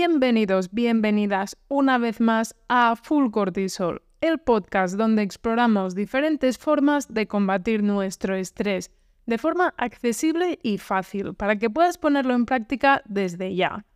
Bienvenidos, bienvenidas una vez más a Full Cortisol, el podcast donde exploramos diferentes formas de combatir nuestro estrés de forma accesible y fácil para que puedas ponerlo en práctica desde ya.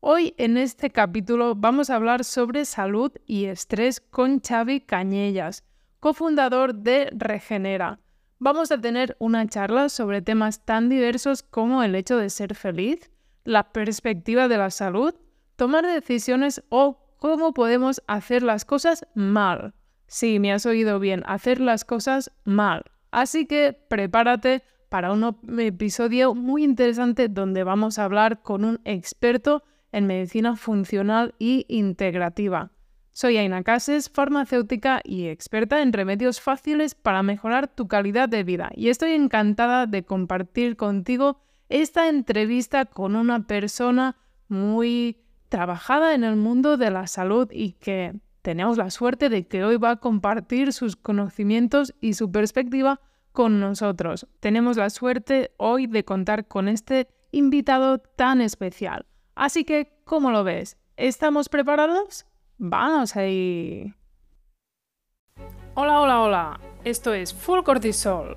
Hoy en este capítulo vamos a hablar sobre salud y estrés con Xavi Cañellas, cofundador de Regenera. Vamos a tener una charla sobre temas tan diversos como el hecho de ser feliz, la perspectiva de la salud, tomar decisiones o cómo podemos hacer las cosas mal. Sí, me has oído bien, hacer las cosas mal. Así que prepárate para un episodio muy interesante donde vamos a hablar con un experto en medicina funcional y integrativa. Soy Aina Cases, farmacéutica y experta en remedios fáciles para mejorar tu calidad de vida y estoy encantada de compartir contigo esta entrevista con una persona muy trabajada en el mundo de la salud y que tenemos la suerte de que hoy va a compartir sus conocimientos y su perspectiva con nosotros. Tenemos la suerte hoy de contar con este invitado tan especial. Así que, ¿cómo lo ves? ¿Estamos preparados? Vamos ahí. Hola, hola, hola. Esto es Full Cortisol,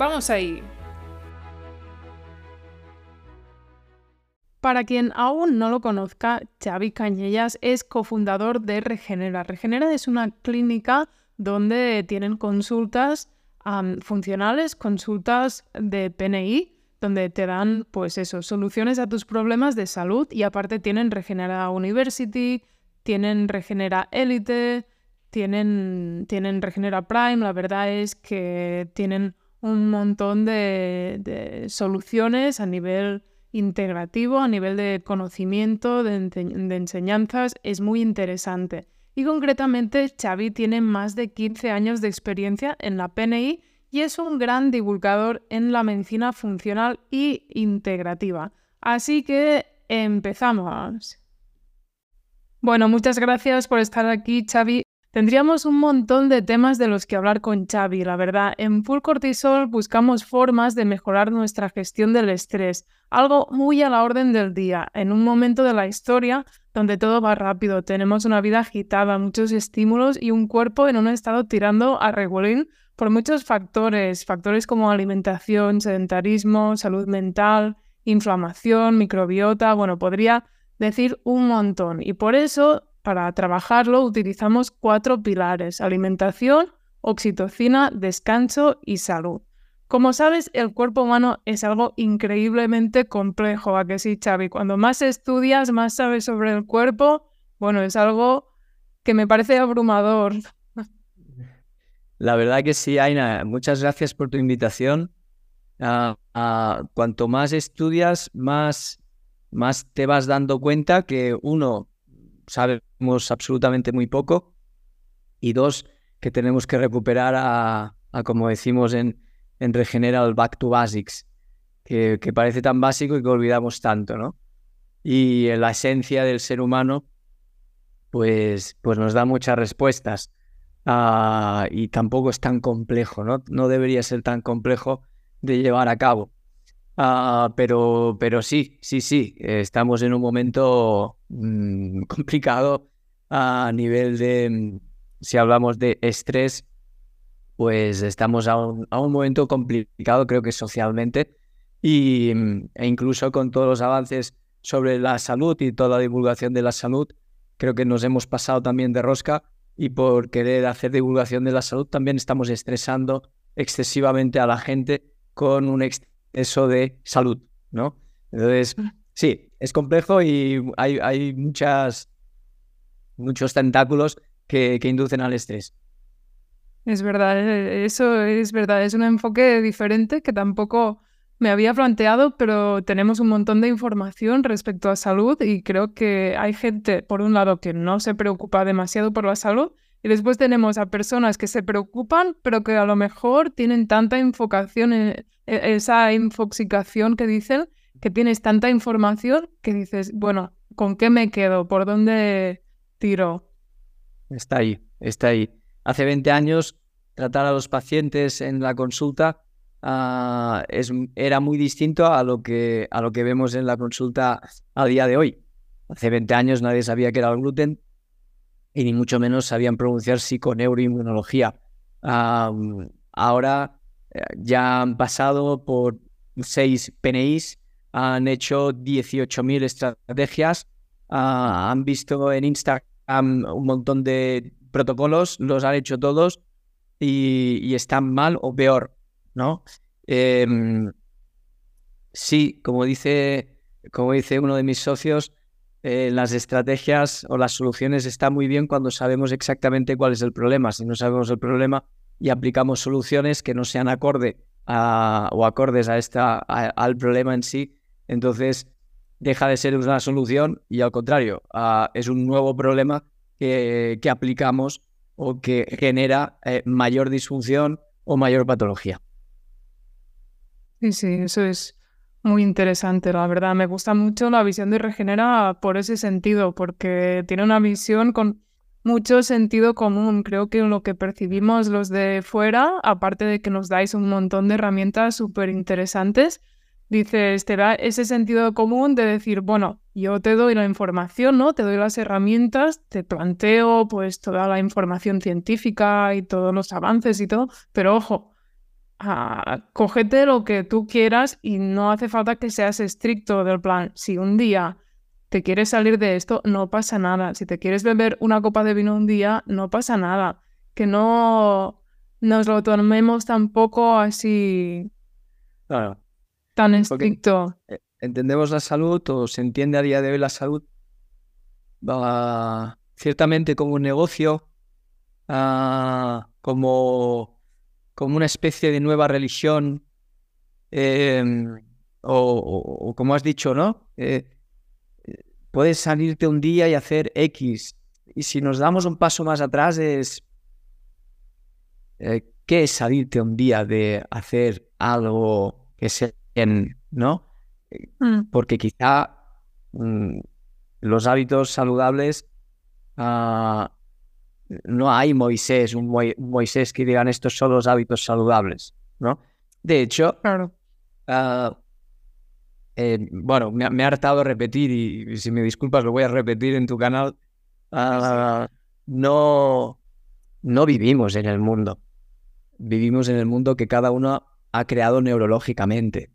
Vamos ahí. Para quien aún no lo conozca, Xavi Cañellas es cofundador de Regenera. Regenera es una clínica donde tienen consultas funcionales, consultas de PNI, donde te dan, pues eso, soluciones a tus problemas de salud y aparte tienen Regenera University, tienen Regenera Elite, tienen, tienen Regenera Prime. La verdad es que tienen un montón de, soluciones a nivel integrativo, a nivel de conocimiento, de, enseñanzas, es muy interesante. Y concretamente, Xavi tiene más de 15 años de experiencia en la PNI y es un gran divulgador en la medicina funcional y integrativa. Así que empezamos. Bueno, muchas gracias por estar aquí, Xavi. Tendríamos un montón de temas de los que hablar con Xavi, la verdad. En Full Cortisol buscamos formas de mejorar nuestra gestión del estrés, algo muy a la orden del día, en un momento de la historia donde todo va rápido, tenemos una vida agitada, muchos estímulos y un cuerpo en un estado tirando a regulín por muchos factores, factores como alimentación, sedentarismo, salud mental, inflamación, microbiota, bueno, podría decir un montón. Y por eso para trabajarlo utilizamos cuatro pilares, alimentación, oxitocina, descanso y salud. Como sabes, el cuerpo humano es algo increíblemente complejo, ¿a que sí, Xavi? Cuando más estudias, más sabes sobre el cuerpo, bueno, es algo que me parece abrumador. La verdad que sí, Aina, muchas gracias por tu invitación. Cuanto más estudias, más, más te vas dando cuenta que uno, sabemos absolutamente muy poco. Y dos, que tenemos que recuperar a, como decimos en, en Regenera, el back to basics, que, parece tan básico y que olvidamos tanto, ¿no? Y la esencia del ser humano, pues, pues nos da muchas respuestas. Ah, y tampoco es tan complejo, ¿no? No debería ser tan complejo de llevar a cabo. Ah, pero, pero sí, sí, sí, estamos en un momento mm, complicado a nivel de, mm, si hablamos de estrés, pues estamos a un, momento complicado, creo que socialmente, y, mm, e incluso con todos los avances sobre la salud y toda la divulgación de la salud, creo que nos hemos pasado también de rosca y por querer hacer divulgación de la salud también estamos estresando excesivamente a la gente con un eso de salud, ¿no? Entonces. Sí, es complejo y hay, muchas, muchos tentáculos que, que inducen al estrés. Es verdad, eh, eso es verdad, es un enfoque diferente que tampoco me había planteado, pero tenemos un montón de información respecto a salud y creo que hay gente, por un lado, que no se preocupa demasiado por la salud y después tenemos a personas que se preocupan, pero que a lo mejor tienen tanta infocación, e, esa infoxicación que dicen, que tienes tanta información que dices, bueno, ¿con qué me quedo? ¿Por dónde tiro? Está ahí, está ahí. Hace 20 años, tratar a los pacientes en la consulta ah, era muy distinto a lo, que, a lo que vemos en la consulta a día de hoy. Hace 20 años nadie sabía qué era el gluten, y ni mucho menos sabían pronunciar psiconeuroinmunología. ahora eh, ya han pasado por seis PNIs, han hecho 18.000 estrategias, ah, han visto en Instagram un montón de protocolos, los han hecho todos y, están mal o peor, ¿no? Em, sí, como dice, como dice uno de mis socios, eh, las estrategias o las soluciones están muy bien cuando sabemos exactamente cuál es el problema. Si no sabemos el problema y aplicamos soluciones que no sean acorde o acordes a esta, al problema en sí, entonces deja de ser una solución y al contrario, es un nuevo problema que, que, aplicamos o que genera eh, mayor disfunción o mayor patología. Sí, sí, eso es muy interesante, la verdad. Me gusta mucho la visión de Regenera por ese sentido, porque tiene una visión con mucho sentido común. Creo que lo que percibimos los de fuera, aparte de que nos dais un montón de herramientas súper interesantes, dices, te da ese sentido común de decir, bueno, yo te doy la información, ¿no? Te doy las herramientas, te planteo pues toda la información científica y todos los avances y todo, pero ojo, cógete lo que tú quieras y no hace falta que seas estricto del plan. Si un día te quieres salir de esto, no pasa nada. Si te quieres beber una copa de vino un día, no pasa nada. Que no nos lo tomemos tampoco así tan estricto. Eh, entendemos la salud o se entiende a día de hoy la salud va ciertamente como un negocio, ah, como como una especie de nueva religión, em, o, como has dicho, ¿no? Eh, puedes salirte un día y hacer X. Y si nos damos un paso más atrás es, eh, ¿qué es salirte un día de hacer algo que sea, ¿no? Mm. Porque quizá mm, los hábitos saludables ah, no hay Moisés, un, Moisés que digan estos son los hábitos saludables, ¿no? De hecho, ah, eh, bueno, me, ha hartado repetir y, si me disculpas lo voy a repetir en tu canal. Ah, no, no vivimos en el mundo. Vivimos en el mundo que cada uno ha creado neurológicamente.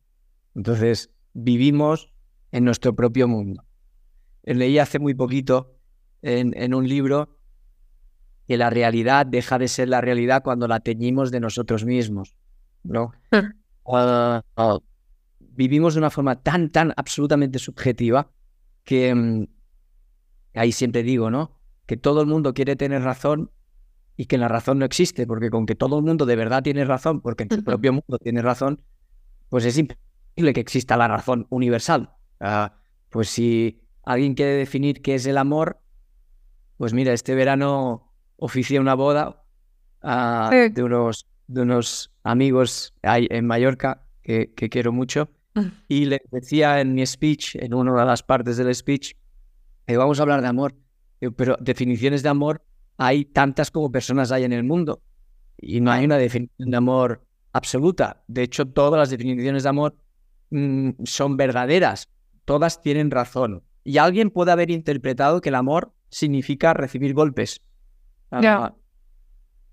Entonces, vivimos en nuestro propio mundo. Leí hace muy poquito en, en un libro que la realidad deja de ser la realidad cuando la teñimos de nosotros mismos, ¿no? Ah, ah, vivimos de una forma tan, tan absolutamente subjetiva que mm, ahí siempre digo, ¿no? Que todo el mundo quiere tener razón y que la razón no existe, porque con que todo el mundo de verdad tiene razón, porque en tu propio mundo tiene razón, pues es imposible que exista la razón universal. Ah, pues si alguien quiere definir qué es el amor, pues mira, este verano oficié una boda ah, de, unos, de unos amigos en Mallorca que, quiero mucho. Mm. Y le decía en mi speech, en una de las partes del speech, que vamos a hablar de amor. Pero definiciones de amor hay tantas como personas hay en el mundo. Y no hay una definición de amor absoluta. De hecho, todas las definiciones de amor mm, son verdaderas. Todas tienen razón. Y alguien puede haber interpretado que el amor significa recibir golpes.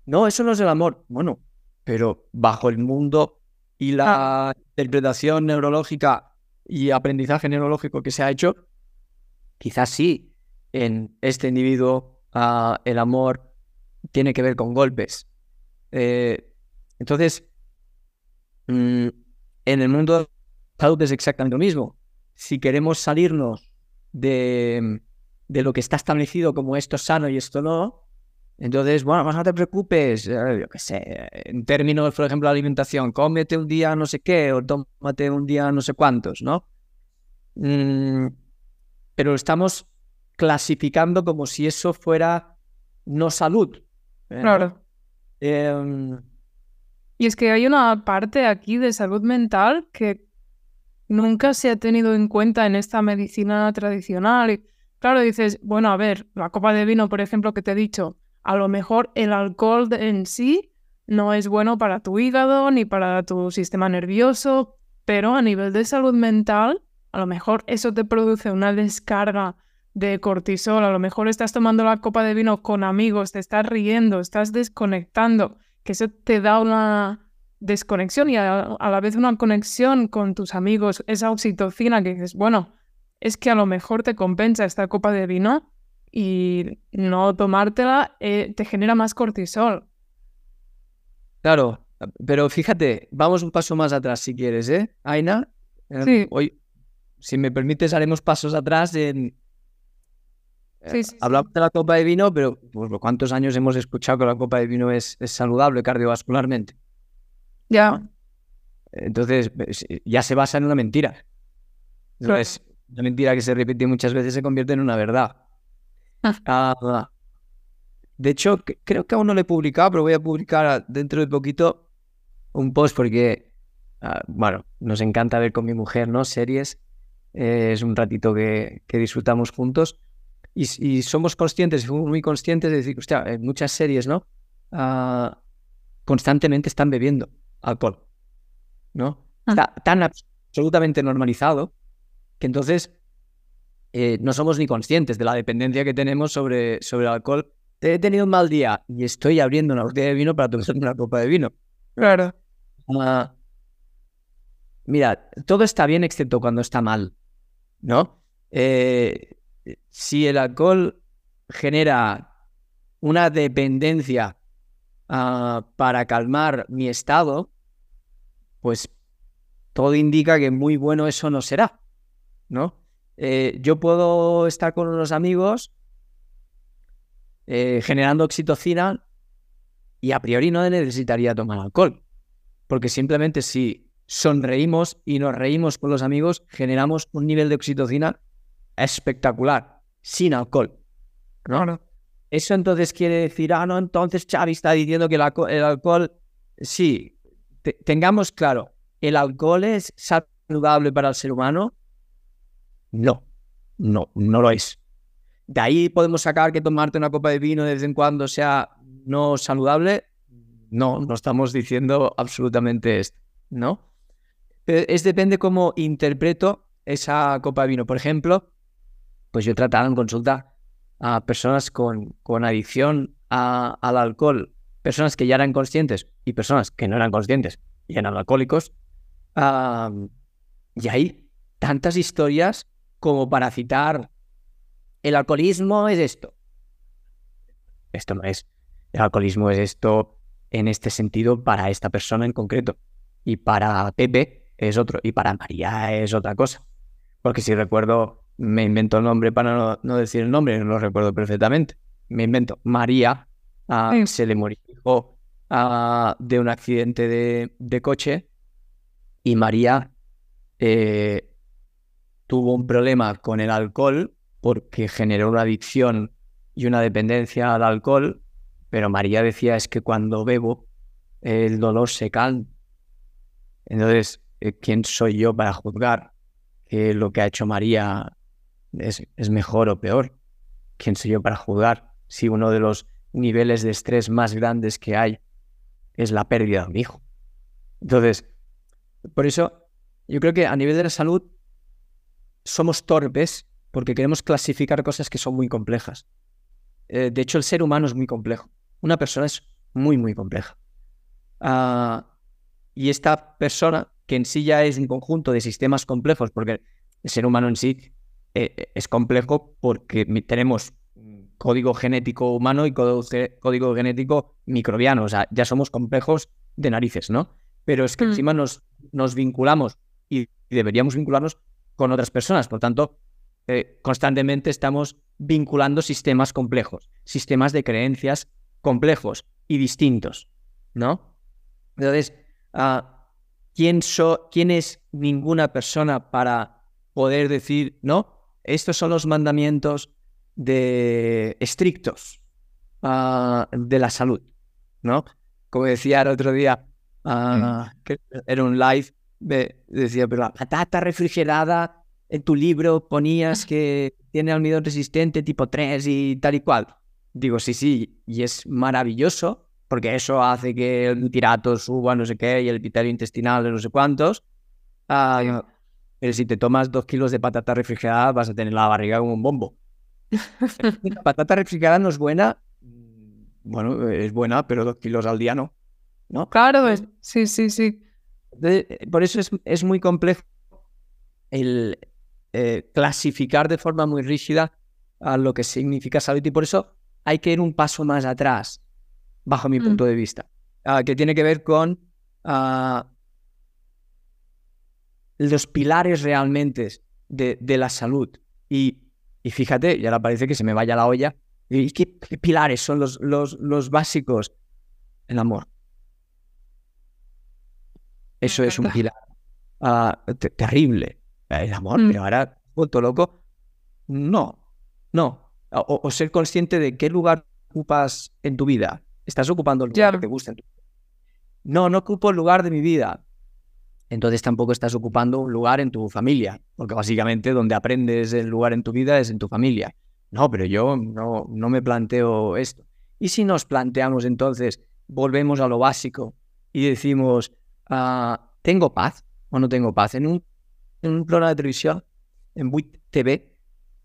No, eso no es el amor. Bueno, pero bajo el mundo y la ah. interpretación neurológica y aprendizaje neurológico que se ha hecho, quizás sí, en este individuo ah, el amor tiene que ver con golpes. Eh, entonces, mm, en el mundo salud es exactamente lo mismo. Si queremos salirnos de, de lo que está establecido como esto es sano y esto no, Entonces, bueno, pues no te preocupes, eh, yo qué sé, en términos, por ejemplo, de alimentación, cómete un día no sé qué o tómate un día no sé cuántos, ¿no? Mm, pero estamos clasificando como si eso fuera no salud. ¿eh? Claro. Em, Y es que hay una parte aquí de salud mental que nunca se ha tenido en cuenta en esta medicina tradicional. Y claro, dices, bueno, a ver, la copa de vino, por ejemplo, que te he dicho, a lo mejor el alcohol en sí no es bueno para tu hígado ni para tu sistema nervioso, pero a nivel de salud mental, a lo mejor eso te produce una descarga de cortisol, a lo mejor estás tomando la copa de vino con amigos, te estás riendo, estás desconectando, que eso te da una desconexión y a, a la vez una conexión con tus amigos, esa oxitocina que dices, bueno, es que a lo mejor te compensa esta copa de vino y no tomártela eh, te genera más cortisol. claro, pero fíjate, vamos un paso más atrás si quieres, ¿eh? Aina, Em, Sí. hoy, si me permites, haremos pasos atrás en... eh, Sí, sí, sí. Hablamos de la copa de vino, pero pues, ¿cuántos años hemos escuchado que la copa de vino es, es saludable cardiovascularmente? Ya, Entonces, pues, ya se basa en una mentira. Claro. Es una mentira que se repite muchas veces se convierte en una verdad. Ah. Ah, de hecho, creo que aún no lo he publicado, pero voy a publicar dentro de poquito un post porque, ah, bueno, nos encanta ver con mi mujer, ¿no? Series. Eh, es un ratito que, que disfrutamos juntos. Y, y somos conscientes, somos muy conscientes de decir, hostia, en muchas series, ¿no? Ah, constantemente están bebiendo alcohol, ¿no? Ah. Está tan abs- absolutamente normalizado que entonces eh, no somos ni conscientes de la dependencia que tenemos sobre, sobre el alcohol. He tenido un mal día y estoy abriendo una botella de vino para tomarme una copa de vino. claro. Ah, mira, todo está bien excepto cuando está mal, ¿no? Eh, si el alcohol genera una dependencia ah, para calmar mi estado, pues todo indica que muy bueno eso no será, ¿no? Eh, yo puedo estar con unos amigos eh, generando oxitocina y a priori no necesitaría tomar alcohol, porque simplemente si sonreímos y nos reímos con los amigos, generamos un nivel de oxitocina espectacular, sin alcohol. ¿no? Eso entonces quiere decir, ah, no, entonces Xavi está diciendo que el, alco- el alcohol, sí, te- tengamos claro, ¿el alcohol es saludable para el ser humano? No, no, no lo es. De ahí podemos sacar que tomarte una copa de vino de vez en cuando sea no saludable. No, no estamos diciendo absolutamente esto, ¿no? Es depende cómo interpreto esa copa de vino. Por ejemplo, pues yo he tratado en consulta a personas con, con adicción a- al alcohol, personas que ya eran conscientes y personas que no eran conscientes y eran alcohólicos. Y hay tantas historias como para citar el alcoholismo es esto. Esto no es. El alcoholismo es esto en este sentido para esta persona en concreto. Y para Pepe es otro. Y para María es otra cosa. Porque si recuerdo, me invento el nombre para no, no decir el nombre, no lo recuerdo perfectamente. Me invento. María ah, Sí. se le murió ah, de un accidente de, de coche y María eh, tuvo un problema con el alcohol porque generó una adicción y una dependencia al alcohol, pero María decía es que cuando bebo el dolor se calma. Entonces, eh, ¿quién soy yo para juzgar que lo que ha hecho María es, es mejor o peor? ¿Quién soy yo para juzgar si uno de los niveles de estrés más grandes que hay es la pérdida de un hijo? Entonces, por eso, yo creo que a nivel de la salud somos torpes porque queremos clasificar cosas que son muy complejas. Eh, de hecho, el ser humano es muy complejo. Una persona es muy, muy compleja. Ah, y esta persona, que en sí ya es un conjunto de sistemas complejos, porque el ser humano en sí eh, es complejo porque tenemos código genético humano y código, ge- código genético microbiano. O sea, ya somos complejos de narices, ¿no? Pero es que Mm. encima nos, nos vinculamos y, y deberíamos vincularnos con otras personas. Por tanto, eh, constantemente estamos vinculando sistemas complejos, sistemas de creencias complejos y distintos, ¿no? Entonces, ah, ¿quién, so, ¿quién es ninguna persona para poder decir, no, estos son los mandamientos de estrictos ah, de la salud, ¿no? Como decía el otro día, ah, que era un live, decía, pero la patata refrigerada en tu libro ponías que tiene almidón resistente tipo 3 y tal y cual. Digo, sí, sí, y es maravilloso, porque eso hace que el tirato suba no sé qué y el epitelio intestinal de no sé cuántos. Ah, pero si te tomas dos kilos de patata refrigerada vas a tener la barriga como un bombo. la patata refrigerada no es buena. Bueno, es buena, pero dos kilos al día no. ¿no? Claro, sí, sí, sí. Eh, por eso es, es muy complejo el eh, clasificar de forma muy rígida a lo que significa salud y por eso hay que ir un paso más atrás, bajo mi mm. punto de vista, ah, que tiene que ver con ah, los pilares realmente de, de la salud. Y, y, fíjate, ya ahora parece que se me vaya la olla. ¿Y qué, pilares son los, los, los, básicos? El amor. Eso es un pilar ah, terrible. El amor, mm. pero ahora, vuelto loco. No, no. O, ser consciente de qué lugar ocupas en tu vida. Estás ocupando el lugar que te gusta en tu vida. No, no ocupo el lugar de mi vida. Entonces tampoco estás ocupando un lugar en tu familia, porque básicamente donde aprendes el lugar en tu vida es en tu familia. No, pero yo no, no me planteo esto. ¿Y si nos planteamos entonces, volvemos a lo básico y decimos, ah, ¿tengo paz o no tengo paz? En un, en un programa de televisión, en WIT TV,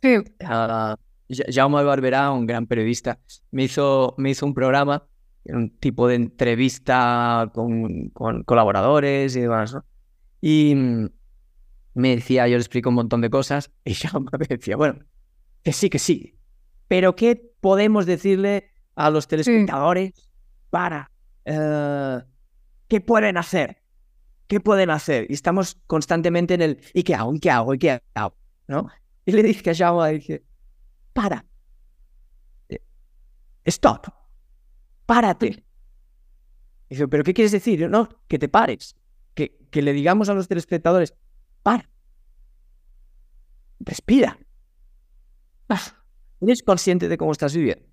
sí. uh, Jaume Barberá, un gran periodista, me hizo, me hizo un programa, un tipo de entrevista con, con colaboradores y demás, ¿no? Y mm, me decía, yo le explico un montón de cosas, y Jaume me decía, bueno, que sí, que sí, pero ¿qué podemos decirle a los telespectadores para... Uh, ¿Qué pueden hacer? ¿Qué pueden hacer? Y estamos constantemente en el ¿y qué hago? ¿y qué hago? ¿y qué hago? ¿No? Y le dije a Jaume, dije, para. Eh, stop. Párate. Dice, ¿pero qué quieres decir? No, que te pares. Que, que le digamos a los telespectadores, para. Respira. ¿Eres consciente de cómo estás viviendo?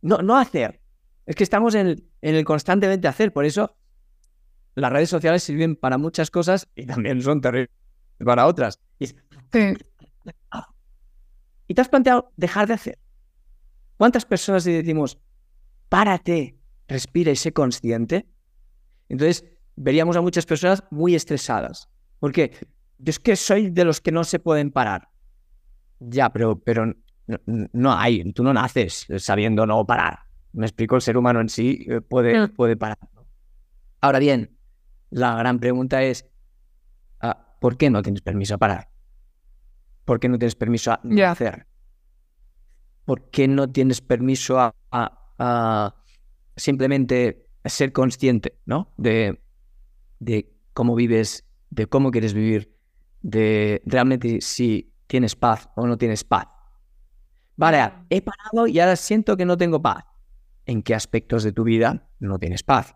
No, no hacer. Es que estamos en el, en el constantemente hacer. Por eso las redes sociales sirven para muchas cosas y también son terribles para otras. sí. y te has planteado dejar de hacer. ¿Cuántas personas le decimos, párate, respira y sé consciente? Entonces, veríamos a muchas personas muy estresadas. Porque yo es que soy de los que no se pueden parar. Ya, pero, pero no, hay, tú no naces sabiendo no parar. Me explico, el ser humano en sí eh, puede, puede parar. Ahora bien, la gran pregunta es, ah, ¿por qué no tienes permiso a parar? ¿Por qué no tienes permiso a hacer? ¿Por qué no tienes permiso a, simplemente ser consciente ¿no? de, de cómo vives, de cómo quieres vivir, de realmente si tienes paz o no tienes paz? Vale, he parado y ahora siento que no tengo paz. ¿En qué aspectos de tu vida no tienes paz?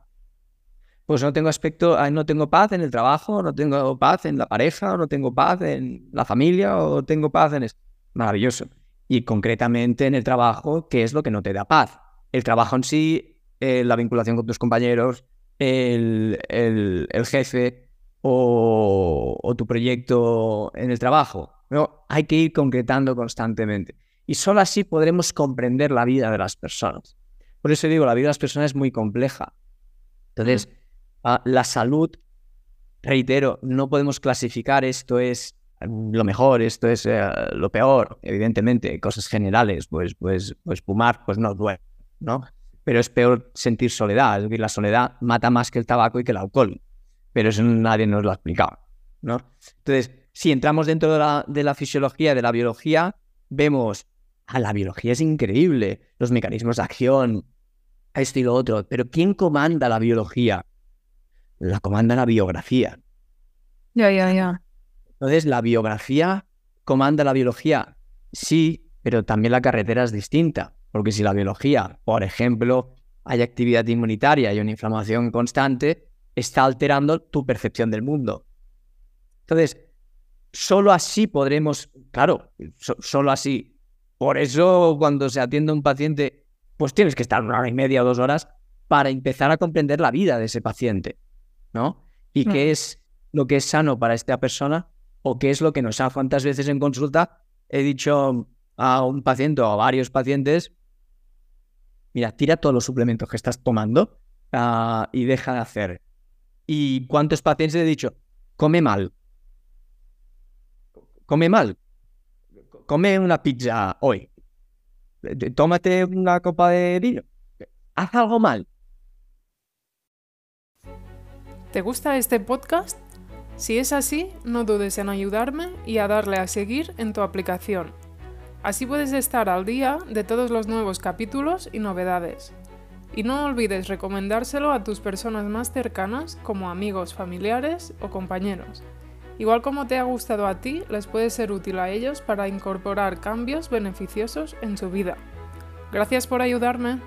pues no tengo aspecto, ah, no tengo paz en el trabajo, no tengo paz en la pareja, no tengo paz en la familia, o tengo paz en esto. Maravilloso. Y concretamente en el trabajo, ¿qué es lo que no te da paz? El trabajo en sí, eh, la vinculación con tus compañeros, el, jefe o, tu proyecto en el trabajo. ¿no? Hay que ir concretando constantemente. Y solo así podremos comprender la vida de las personas. Por eso digo, la vida de las personas es muy compleja. Entonces, la salud, reitero, no podemos clasificar esto es lo mejor, esto es eh, lo peor, evidentemente, cosas generales, pues, pues, pues fumar, pues no duele, ¿no? Pero es peor sentir soledad, es decir, la soledad mata más que el tabaco y que el alcohol, pero eso nadie nos lo ha explicado, ¿no? Entonces, si entramos dentro de la, de la fisiología, de la biología, vemos, a ah, la biología es increíble, los mecanismos de acción, esto y lo otro, pero ¿quién comanda la biología? la comanda la biografía. Ya, ya, ya. Entonces, la biografía comanda la biología. Sí, pero también la carretera es distinta. Porque si la biología, por ejemplo, hay actividad inmunitaria y una inflamación constante, está alterando tu percepción del mundo. Entonces, solo así podremos, claro, solo así. Por eso cuando se atiende a un paciente, pues tienes que estar una hora y media o dos horas para empezar a comprender la vida de ese paciente, ¿no? Y qué es lo que es sano para esta persona o qué es lo que nos ha cuántas veces en consulta he dicho a un paciente o a varios pacientes, mira, tira todos los suplementos que estás tomando ah, y deja de hacer. ¿Y cuántos pacientes he dicho? Come mal. Come mal. Come una pizza hoy. Tómate una copa de vino. Haz algo mal. ¿Te gusta este podcast? Si es así, no dudes en ayudarme y a darle a seguir en tu aplicación. Así puedes estar al día de todos los nuevos capítulos y novedades. Y no olvides recomendárselo a tus personas más cercanas como amigos, familiares o compañeros. Igual como te ha gustado a ti, les puede ser útil a ellos para incorporar cambios beneficiosos en su vida. Gracias por ayudarme.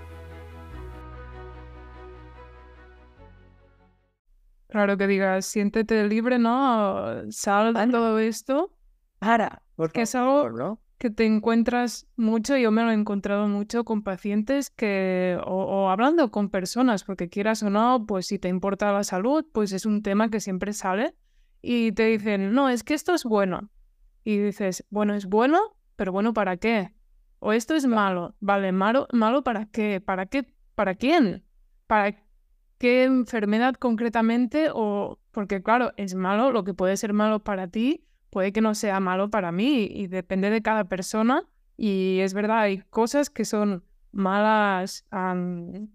Claro que digas, siéntete libre, ¿no? Sal de todo esto. Para, porque es algo que te encuentras mucho, yo me lo he encontrado mucho con pacientes que, o, hablando con personas, porque quieras o no, pues si te importa la salud, pues es un tema que siempre sale y te dicen, no, es que esto es bueno. Y dices, bueno, es bueno, pero bueno, ¿para qué? O esto es malo, vale, malo, malo ¿para qué? ¿Para qué? ¿Para quién? ¿Para qué enfermedad concretamente o porque claro, es malo, lo que puede ser malo para ti puede que no sea malo para mí y depende de cada persona y es verdad, hay cosas que son malas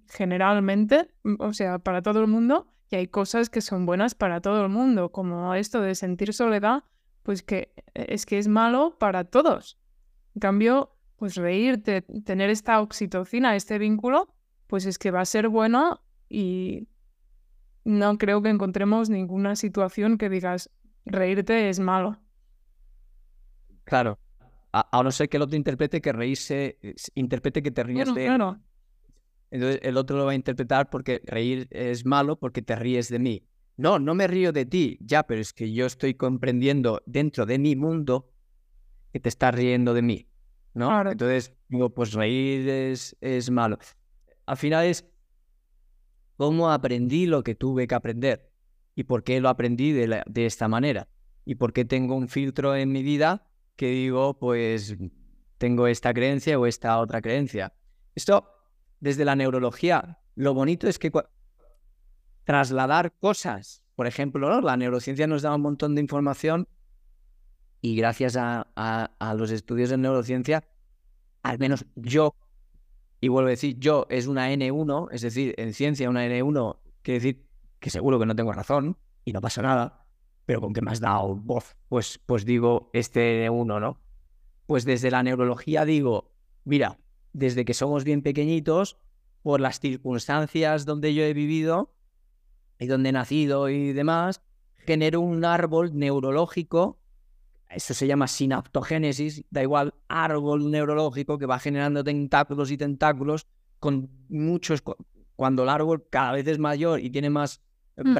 generalmente, mm, o sea, para todo el mundo y hay cosas que son buenas para todo el mundo, como esto de sentir soledad, pues que e, es que es malo para todos. En cambio, pues reírte, tener esta oxitocina, este vínculo, pues es que va a ser bueno y no creo que encontremos ninguna situación que digas reírte es malo. Claro. A, no ser que el otro interprete que reírse, interprete que te ríes de él. Entonces el otro lo va a interpretar porque reír es malo porque te ríes de mí. No, no me río de ti, ya, pero es que yo estoy comprendiendo dentro de mi mundo que te estás riendo de mí, ¿no? Entonces digo, pues reír es, es malo. Al final es cómo aprendí lo que tuve que aprender y por qué lo aprendí de, de esta manera y por qué tengo un filtro en mi vida que digo, pues tengo esta creencia o esta otra creencia. Esto, desde la neurología, lo bonito es que trasladar cosas, por ejemplo, la neurociencia nos da un montón de información y gracias a, a los estudios de neurociencia, al menos yo y vuelvo a decir, yo es una N1, es decir, en ciencia una N1 quiere decir que seguro que no tengo razón y no pasa nada, pero con que me has dado voz, pues, pues digo este N1, ¿no? Pues desde la neurología digo, mira, desde que somos bien pequeñitos, por las circunstancias donde yo he vivido y donde he nacido y demás, genero un árbol neurológico eso se llama sinaptogénesis, da igual, árbol neurológico que va generando tentáculos y tentáculos con muchos, cuando el árbol cada vez es mayor y tiene más mm.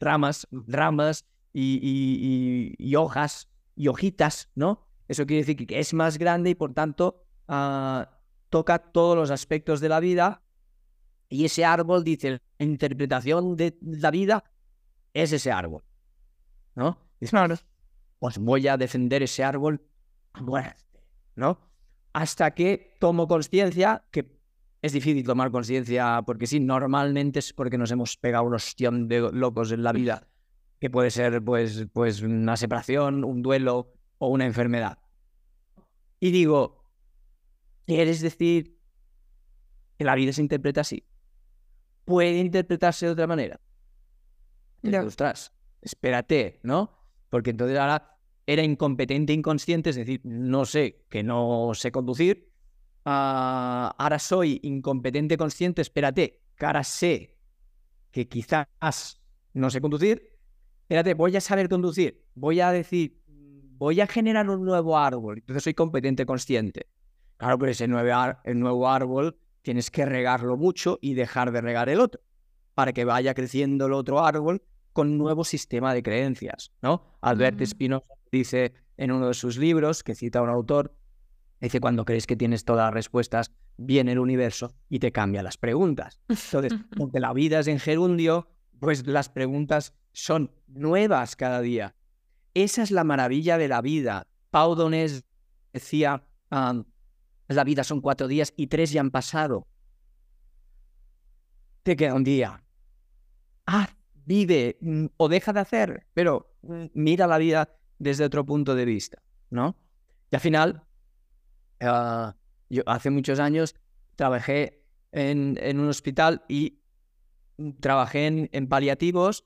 ramas, ramas y, hojas y hojitas, ¿no? Eso quiere decir que es más grande y por tanto ah, toca todos los aspectos de la vida y ese árbol dice, la interpretación de la vida es ese árbol, ¿no? Es, claro pues voy a defender ese árbol ¿no? Hasta que tomo conciencia, que es difícil tomar conciencia, porque sí, normalmente es porque nos hemos pegado un ostión de locos en la vida, que puede ser pues, pues una separación, un duelo o una enfermedad. Y digo, ¿quieres decir que la vida se interpreta así? ¿Puede interpretarse de otra manera? Ostras, espérate, ¿no? porque entonces ahora era incompetente, inconsciente, es decir, no sé, que no sé conducir, ah, ahora soy incompetente, consciente, espérate, que ahora sé que quizás no sé conducir, espérate, voy a saber conducir, voy a decir, voy a generar un nuevo árbol, entonces soy competente, consciente. Claro, pero ese nuevo, el nuevo árbol tienes que regarlo mucho y dejar de regar el otro, para que vaya creciendo el otro árbol con un nuevo sistema de creencias, ¿no? Albert Spinoza dice en uno de sus libros, que cita a un autor, dice, cuando crees que tienes todas las respuestas, viene el universo y te cambia las preguntas. Entonces, aunque la vida es en gerundio, pues las preguntas son nuevas cada día. Esa es la maravilla de la vida. Pau Donés decía, la vida son cuatro días y tres ya han pasado. Te queda un día. Ah, vive mm, o deja de hacer, pero mm, mira la vida desde otro punto de vista, ¿no? Y al final, ah, yo hace muchos años trabajé en, en un hospital y trabajé en, paliativos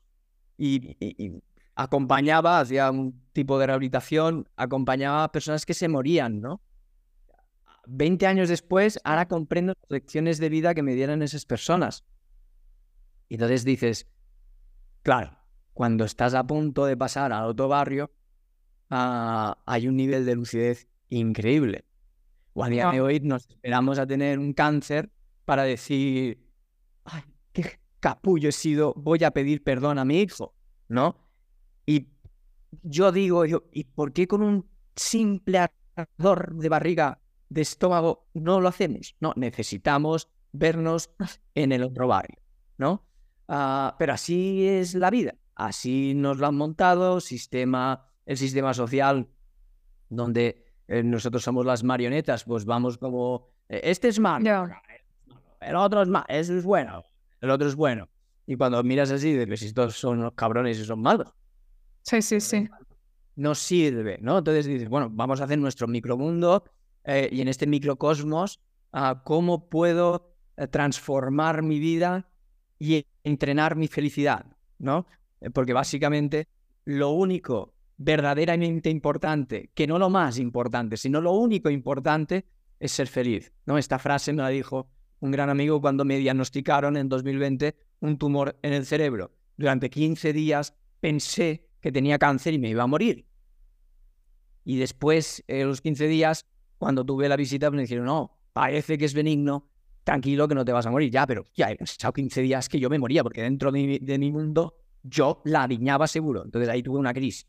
y, acompañaba, hacía un tipo de rehabilitación, acompañaba a personas que se morían, ¿no? Veinte años después, ahora comprendo las lecciones de vida que me dieron esas personas. Y entonces dices, claro, cuando estás a punto de pasar al otro barrio, ah, hay un nivel de lucidez increíble. O a día de hoy nos esperamos a tener un cáncer para decir, ay, capullo he sido, voy a pedir perdón a mi hijo, ¿no? Y yo digo, yo, ¿y por qué con un simple ardor de barriga, de estómago, no lo hacemos? No, necesitamos vernos en el otro barrio, ¿no? Ah, pero así es la vida, así nos lo han montado, sistema, el sistema social donde eh, nosotros somos las marionetas, pues vamos como, eh, este es malo, el otro es malo, eso es bueno, el otro es bueno. Y cuando miras así, de si estos son los cabrones y son malos. Sí, sí, sí. No sirve, ¿no? Entonces dices, bueno, vamos a hacer nuestro micromundo eh, y en este microcosmos, uh, ¿cómo puedo transformar mi vida y entrenar mi felicidad, ¿no? Porque básicamente lo único verdaderamente importante, que no lo más importante, sino lo único importante es ser feliz. ¿no? Esta frase me la dijo un gran amigo cuando me diagnosticaron en 2020 un tumor en el cerebro. Durante 15 días pensé que tenía cáncer y me iba a morir. Y después, en los 15 días, cuando tuve la visita, me dijeron, no, parece que es benigno, tranquilo que no te vas a morir. Ya, pero ya he pensado 15 días que yo me moría, porque dentro de mi, mundo yo la adiñaba seguro. Entonces ahí tuve una crisis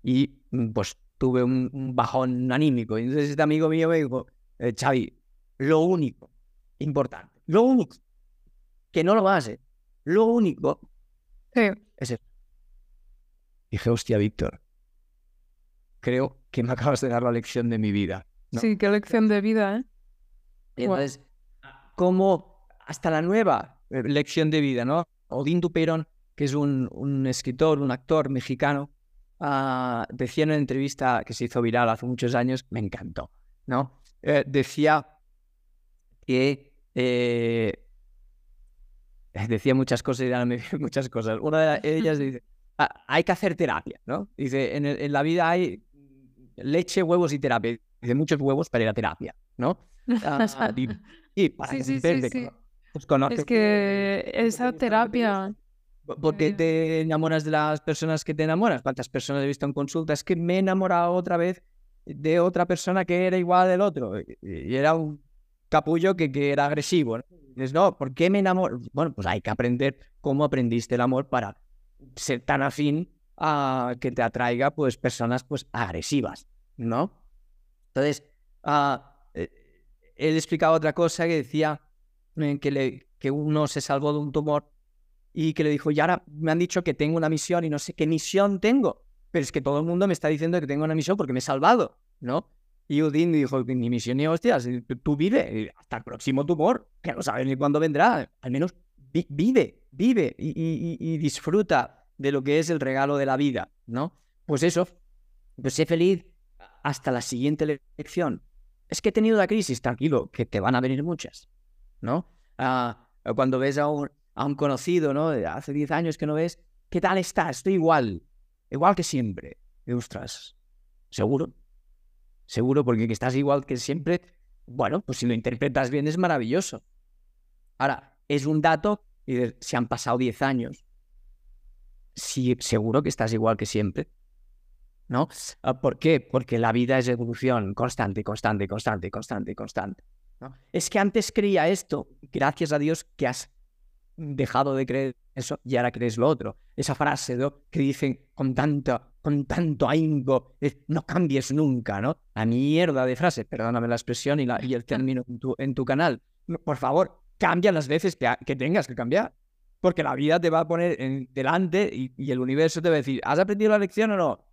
y mm, pues tuve un, bajón anímico. Y entonces este amigo mío me dijo, eh, Xavi, lo único importante, lo único, que no lo hace, lo único es eso. Dije, hostia, Víctor, creo que me acabas de dar la lección de mi vida. Sí, qué lección de vida, ¿eh? entonces, como hasta la nueva eh, lección de vida, ¿no? Odín Duperón, que es un, un escritor, un actor mexicano, Ah, decía en una entrevista que se hizo viral hace muchos años, me encantó, ¿no? Eh, decía que eh, decía muchas cosas y ahora me muchas cosas. Una de ellas dice, ah, hay que hacer terapia, ¿no? Dice, en, la vida hay leche, huevos y terapia. Dice, muchos huevos para ir a terapia, ¿no? Ah, y, para sí, sí, sí, pues es que esa terapia ¿Por qué te enamoras de las personas que te enamoras? ¿Cuántas personas he visto en consulta? Es que me he enamorado otra vez de otra persona que era igual del otro. Y era un capullo que, que era agresivo. ¿no? Dices, no, ¿por qué me enamoro? Bueno, pues hay que aprender cómo aprendiste el amor para ser tan afín a que te atraiga pues personas pues agresivas, ¿no? Entonces, uh, él explicaba otra cosa que decía eh, que, le, que uno se salvó de un tumor y que le dijo, y ahora me han dicho que tengo una misión y no sé qué misión tengo, pero es que todo el mundo me está diciendo que tengo una misión porque me he salvado, ¿no? Y Udin dijo, ni misión ni hostias, tú vive hasta el próximo tumor, que no sabes ni cuándo vendrá, al menos vive, vive y, disfruta de lo que es el regalo de la vida, ¿no? Pues eso, pues sé feliz hasta la siguiente lección. Es que he tenido la crisis, tranquilo, que te van a venir muchas, ¿no? Ah, cuando ves a un, a un conocido, ¿no? Hace 10 años que no ves, ¿qué tal estás? Estoy igual, igual que siempre. Y, ostras, ¿seguro? Seguro, porque que estás igual que siempre, bueno, pues si lo interpretas bien es maravilloso. Ahora, es un dato y si han pasado 10 años. Sí, seguro que estás igual que siempre. ¿No? Ah, ¿Por qué? Porque la vida es evolución constante, constante, constante, constante, constante. Es que antes creía esto, gracias a Dios que has dejado de creer eso y ahora crees lo otro. Esa frase que dicen con tanto, con tanto ahínco, no cambies nunca, ¿no? La mierda de frase, perdóname la expresión y, la, y el término en tu, en tu canal. Por favor, cambia las veces que, que tengas que cambiar. Porque la vida te va a poner en, delante y, el universo te va a decir, ¿has aprendido la lección o no?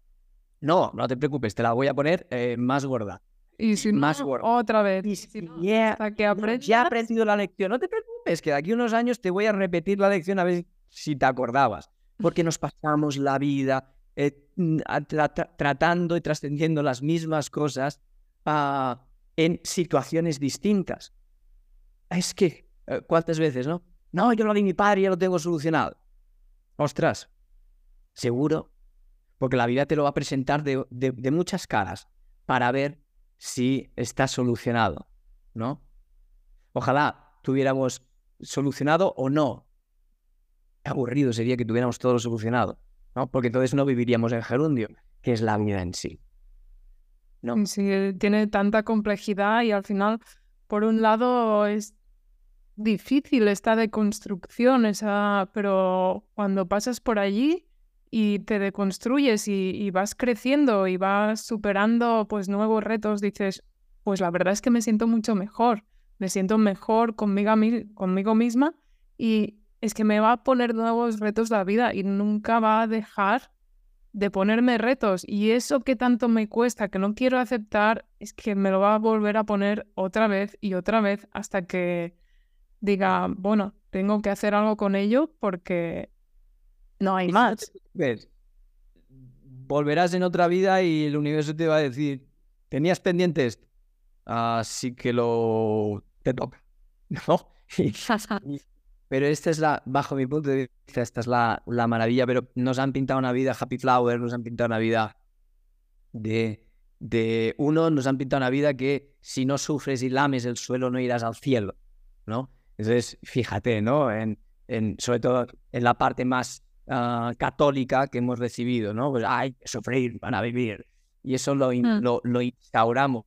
No, no te preocupes, te la voy a poner eh, más gorda. Y si más gorda. otra vez. Y si no, hasta que ya he aprendido la lección. No te preocupes, que de aquí a unos años te voy a repetir la lección a ver si te acordabas. Porque nos pasamos la vida eh, tratando y trascendiendo las mismas cosas ah, en situaciones distintas. Es que, eh, ¿cuántas veces, no? No, yo lo di mi padre y ya lo tengo solucionado. Ostras, seguro, porque la vida te lo va a presentar de, muchas caras para ver si está solucionado, ¿no? Ojalá tuviéramos solucionado o no. Aburrido sería que tuviéramos todo solucionado, ¿no? Porque entonces no viviríamos en gerundio, que es la vida en sí. ¿no? Sí, tiene tanta complejidad y al final, por un lado, es difícil esta deconstrucción, esa, pero cuando pasas por allí y te deconstruyes y, vas creciendo y vas superando pues nuevos retos, dices, pues la verdad es que me siento mucho mejor, me siento mejor conmigo, conmigo misma y es que me va a poner nuevos retos la vida y nunca va a dejar de ponerme retos y eso que tanto me cuesta, que no quiero aceptar, es que me lo va a volver a poner otra vez y otra vez hasta que diga, bueno, tengo que hacer algo con ello porque no hay más. ¿Ves? Volverás en otra vida y el universo te va a decir, tenías pendientes, así que lo te toca, ¿no? pero esta es la, bajo mi punto de vista, esta es la, la maravilla, pero nos han pintado una vida happy flower, nos han pintado una vida de, de uno, nos han pintado una vida que si no sufres y lames el suelo no irás al cielo, ¿no? Entonces, fíjate, ¿no? En, en, sobre todo en la parte más ah, católica que hemos recibido, ¿no? Pues hay que sufrir para vivir. Y eso lo, mm. lo, lo, instauramos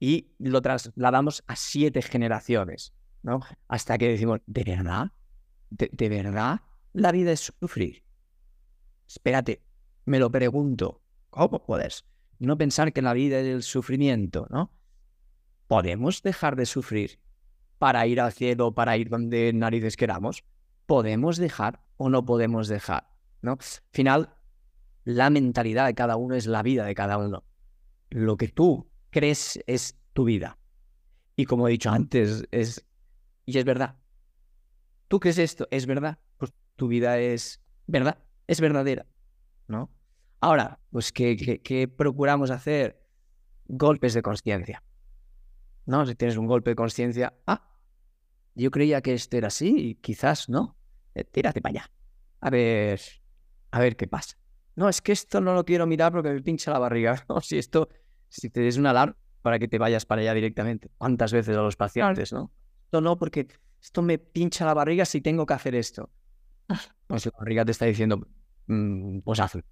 y lo trasladamos a siete generaciones, ¿no? Hasta que decimos, ¿de verdad? ¿De, de verdad la vida es sufrir? Espérate, me lo pregunto. ¿Cómo puedes no pensar que la vida es el sufrimiento, ¿no? ¿Podemos dejar de sufrir para ir al cielo, para ir donde narices queramos, podemos dejar o no podemos dejar, ¿no? Al final, la mentalidad de cada uno es la vida de cada uno. Lo que tú crees es tu vida. Y como he dicho antes, es y es verdad. Tú crees esto, es verdad, pues tu vida es verdad, es verdadera, ¿no? Ahora, pues ¿qué, qué procuramos hacer? Golpes de conciencia. ¿No? Si tienes un golpe de conciencia, ah, yo creía que esto era así y quizás no. Eh, tírate para allá. A ver, a ver qué pasa. No, es que esto no lo quiero mirar porque me pincha la barriga. No, si esto, si te des una alarma para que te vayas para allá directamente. ¿Cuántas veces a los pacientes, no? Esto no, porque esto me pincha la barriga si tengo que hacer esto. Pues la barriga te está diciendo, mm, pues hazlo.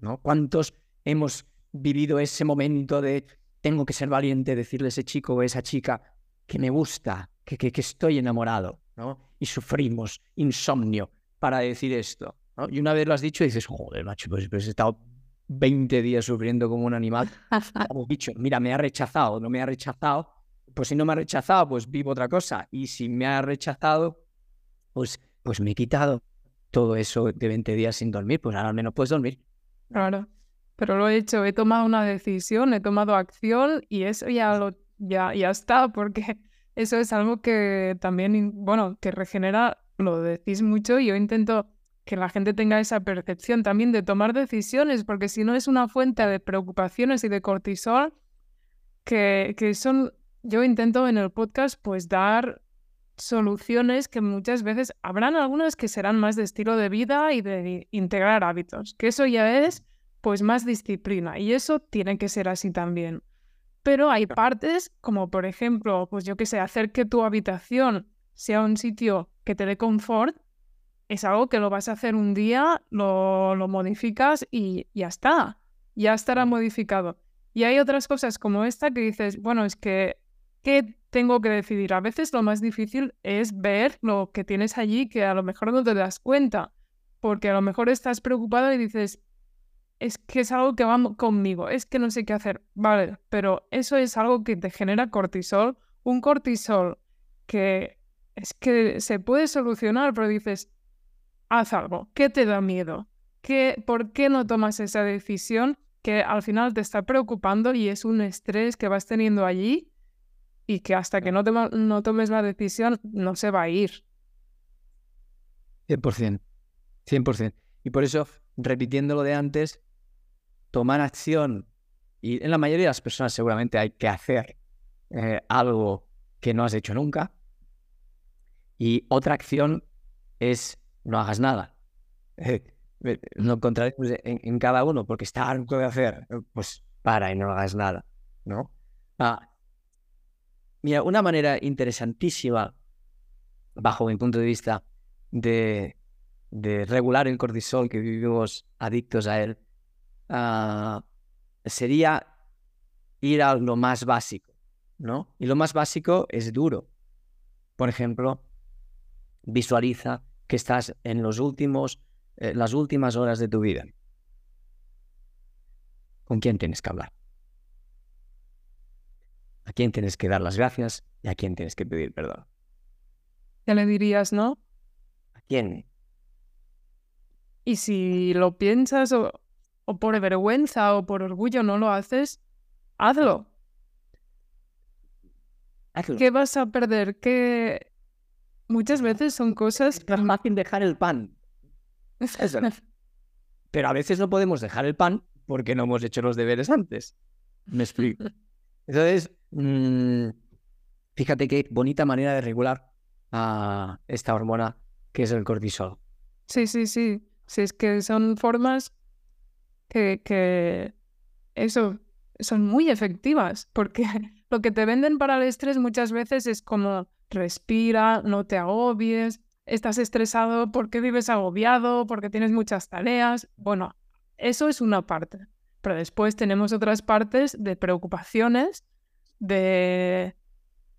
¿No? ¿Cuántos hemos vivido ese momento de tengo que ser valiente, decirle a ese chico o a esa chica que me gusta, que, que, estoy enamorado, ¿no? Y sufrimos insomnio para decir esto, ¿no? Y una vez lo has dicho dices, joder, macho, pues, pues he estado 20 días sufriendo como un animal. Como dicho, mira, me ha rechazado, no me ha rechazado. Pues si no me ha rechazado, pues vivo otra cosa. Y si me ha rechazado, pues, pues me he quitado todo eso de 20 días sin dormir, pues ahora al menos puedes dormir. Claro, pero lo he hecho, he tomado una decisión, he tomado acción y eso ya, lo, ya, ya está, porque eso es algo que también, bueno, que regenera, lo decís mucho, y yo intento que la gente tenga esa percepción también de tomar decisiones, porque si no es una fuente de preocupaciones y de cortisol, que, que son, yo intento en el podcast pues dar soluciones que muchas veces habrán algunas que serán más de estilo de vida y de integrar hábitos, que eso ya es pues más disciplina y eso tiene que ser así también. Pero hay partes, como por ejemplo, pues yo qué sé, hacer que tu habitación sea un sitio que te dé confort, es algo que lo vas a hacer un día, lo, lo modificas y ya está, ya estará modificado. Y hay otras cosas como esta que dices, bueno, es que ¿qué tengo que decidir? A veces lo más difícil es ver lo que tienes allí que a lo mejor no te das cuenta, porque a lo mejor estás preocupado y dices, es que es algo que va conmigo, es que no sé qué hacer. Vale, pero eso es algo que te genera cortisol, un cortisol que es que se puede solucionar, pero dices, haz algo, ¿qué te da miedo? ¿Qué, ¿Por qué no tomas esa decisión que al final te está preocupando y es un estrés que vas teniendo allí y que hasta que no, no tomes la decisión no se va a ir? 100%, 100%. Y por eso, repitiendo lo de antes, tomar acción, y en la mayoría de las personas seguramente hay que hacer eh, algo que no has hecho nunca, y otra acción es no hagas nada. lo encontraremos en, cada uno, porque está algo de hacer, pues para y no hagas nada, ¿no? Ah, mira, una manera interesantísima, bajo mi punto de vista, de, regular el cortisol que vivimos adictos a él, ah, sería ir a lo más básico, ¿no? Y lo más básico es duro. Por ejemplo, visualiza que estás en los últimos, eh, las últimas horas de tu vida. ¿Con quién tienes que hablar? ¿A quién tienes que dar las gracias y a quién tienes que pedir perdón? Ya le dirías, ¿no? ¿A quién? Y si lo piensas o, o por vergüenza o por orgullo no lo haces, hazlo. hazlo. ¿Qué vas a perder? ¿Qué, Muchas veces son cosas... Es más fácil dejar el pan. Pero a veces no podemos dejar el pan porque no hemos hecho los deberes antes. Me explico. Entonces, mm, fíjate qué bonita manera de regular a esta hormona que es el cortisol. Sí, sí, sí. Sí, es que son formas que, eso son muy efectivas, porque lo que te venden para el estrés muchas veces es como respira, no te agobies, estás estresado porque vives agobiado, porque tienes muchas tareas. Bueno, eso es una parte. Pero después tenemos otras partes de preocupaciones, de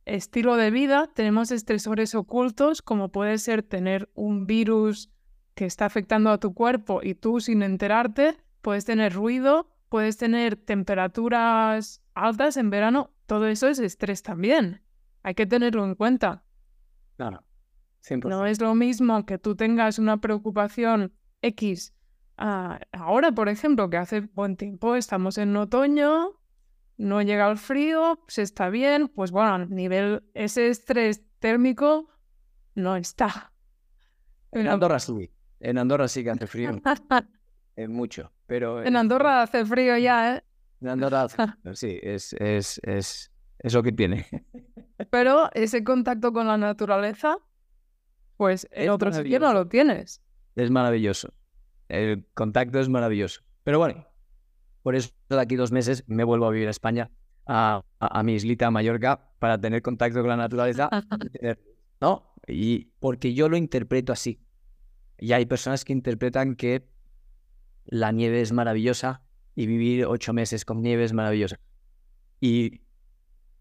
estilo de vida, tenemos estresores ocultos, como puede ser tener un virus que está afectando a tu cuerpo y tú sin enterarte, puedes tener ruido, puedes tener temperaturas altas en verano, todo eso es estrés también. Hay que tenerlo en cuenta. Claro. No es lo mismo que tú tengas una preocupación X ah, ahora, por ejemplo, que hace buen tiempo, estamos en otoño, no llega el frío, se está bien, pues bueno, a nivel ese estrés térmico no está. En Andorra sí, en Andorra sí que hace frío. es mucho, pero... En Andorra hace frío ya, ¿eh? En Andorra hace... sí, es, es, es, es lo que tiene. Pero ese contacto con la naturaleza, pues en otro sitio no lo tienes. Es maravilloso. El contacto es maravilloso. Pero bueno, por eso de aquí dos meses me vuelvo a vivir a España, a, a, mi islita Mallorca, para tener contacto con la naturaleza. ¿No? Y porque yo lo interpreto así. Y hay personas que interpretan que la nieve es maravillosa y vivir ocho meses con nieve es maravillosa. Y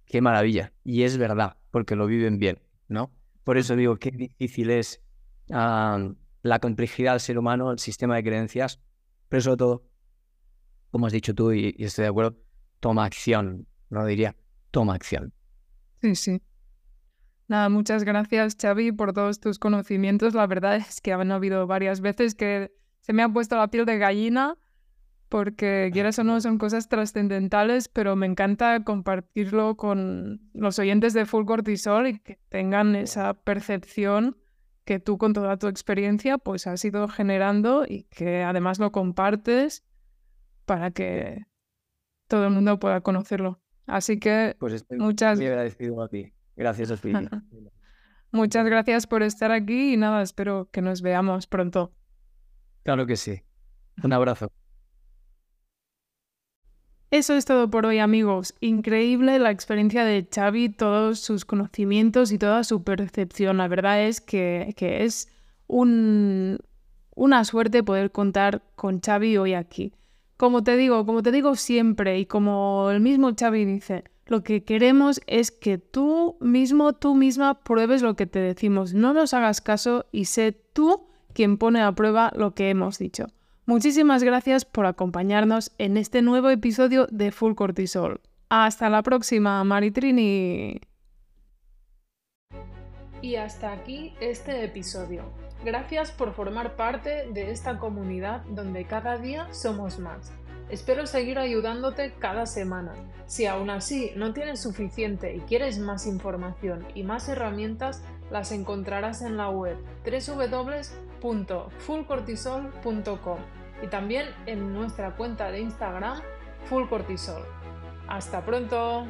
qué maravilla. Y es verdad, porque lo viven bien, ¿no? Por eso digo, qué difícil es la complejidad del ser humano, el sistema de creencias, pero sobre todo, como has dicho tú, y, estoy de acuerdo, toma acción, no diría, toma acción. Sí, sí. Nada, muchas gracias Xavi por todos tus conocimientos. La verdad es que han habido varias veces que se me ha puesto la piel de gallina porque quieras o no son cosas trascendentales, pero me encanta compartirlo con los oyentes de Full Cortisol y que tengan esa percepción que tú con toda tu experiencia pues has ido generando y que además lo compartes para que todo el mundo pueda conocerlo. Así que pues muchas muy agradecido a ti. Gracias a ti. muchas gracias por estar aquí y nada, espero que nos veamos pronto. Claro que sí. Un abrazo. Eso es todo por hoy amigos. Increíble la experiencia de Xavi, todos sus conocimientos y toda su percepción. La verdad es que, es un, una suerte poder contar con Xavi hoy aquí. Como te digo, como te digo siempre y como el mismo Xavi dice, lo que queremos es que tú mismo, tú misma pruebes lo que te decimos. No nos hagas caso y sé tú quien pone a prueba lo que hemos dicho. Muchísimas gracias por acompañarnos en este nuevo episodio de Full Cortisol. Hasta la próxima, Maritrini. Y hasta aquí este episodio. Gracias por formar parte de esta comunidad donde cada día somos más. Espero seguir ayudándote cada semana. Si aún así no tienes suficiente y quieres más información y más herramientas, las encontrarás en la web www.fullcortisol.com y también en nuestra cuenta de Instagram fullcortisol. ¡Hasta pronto!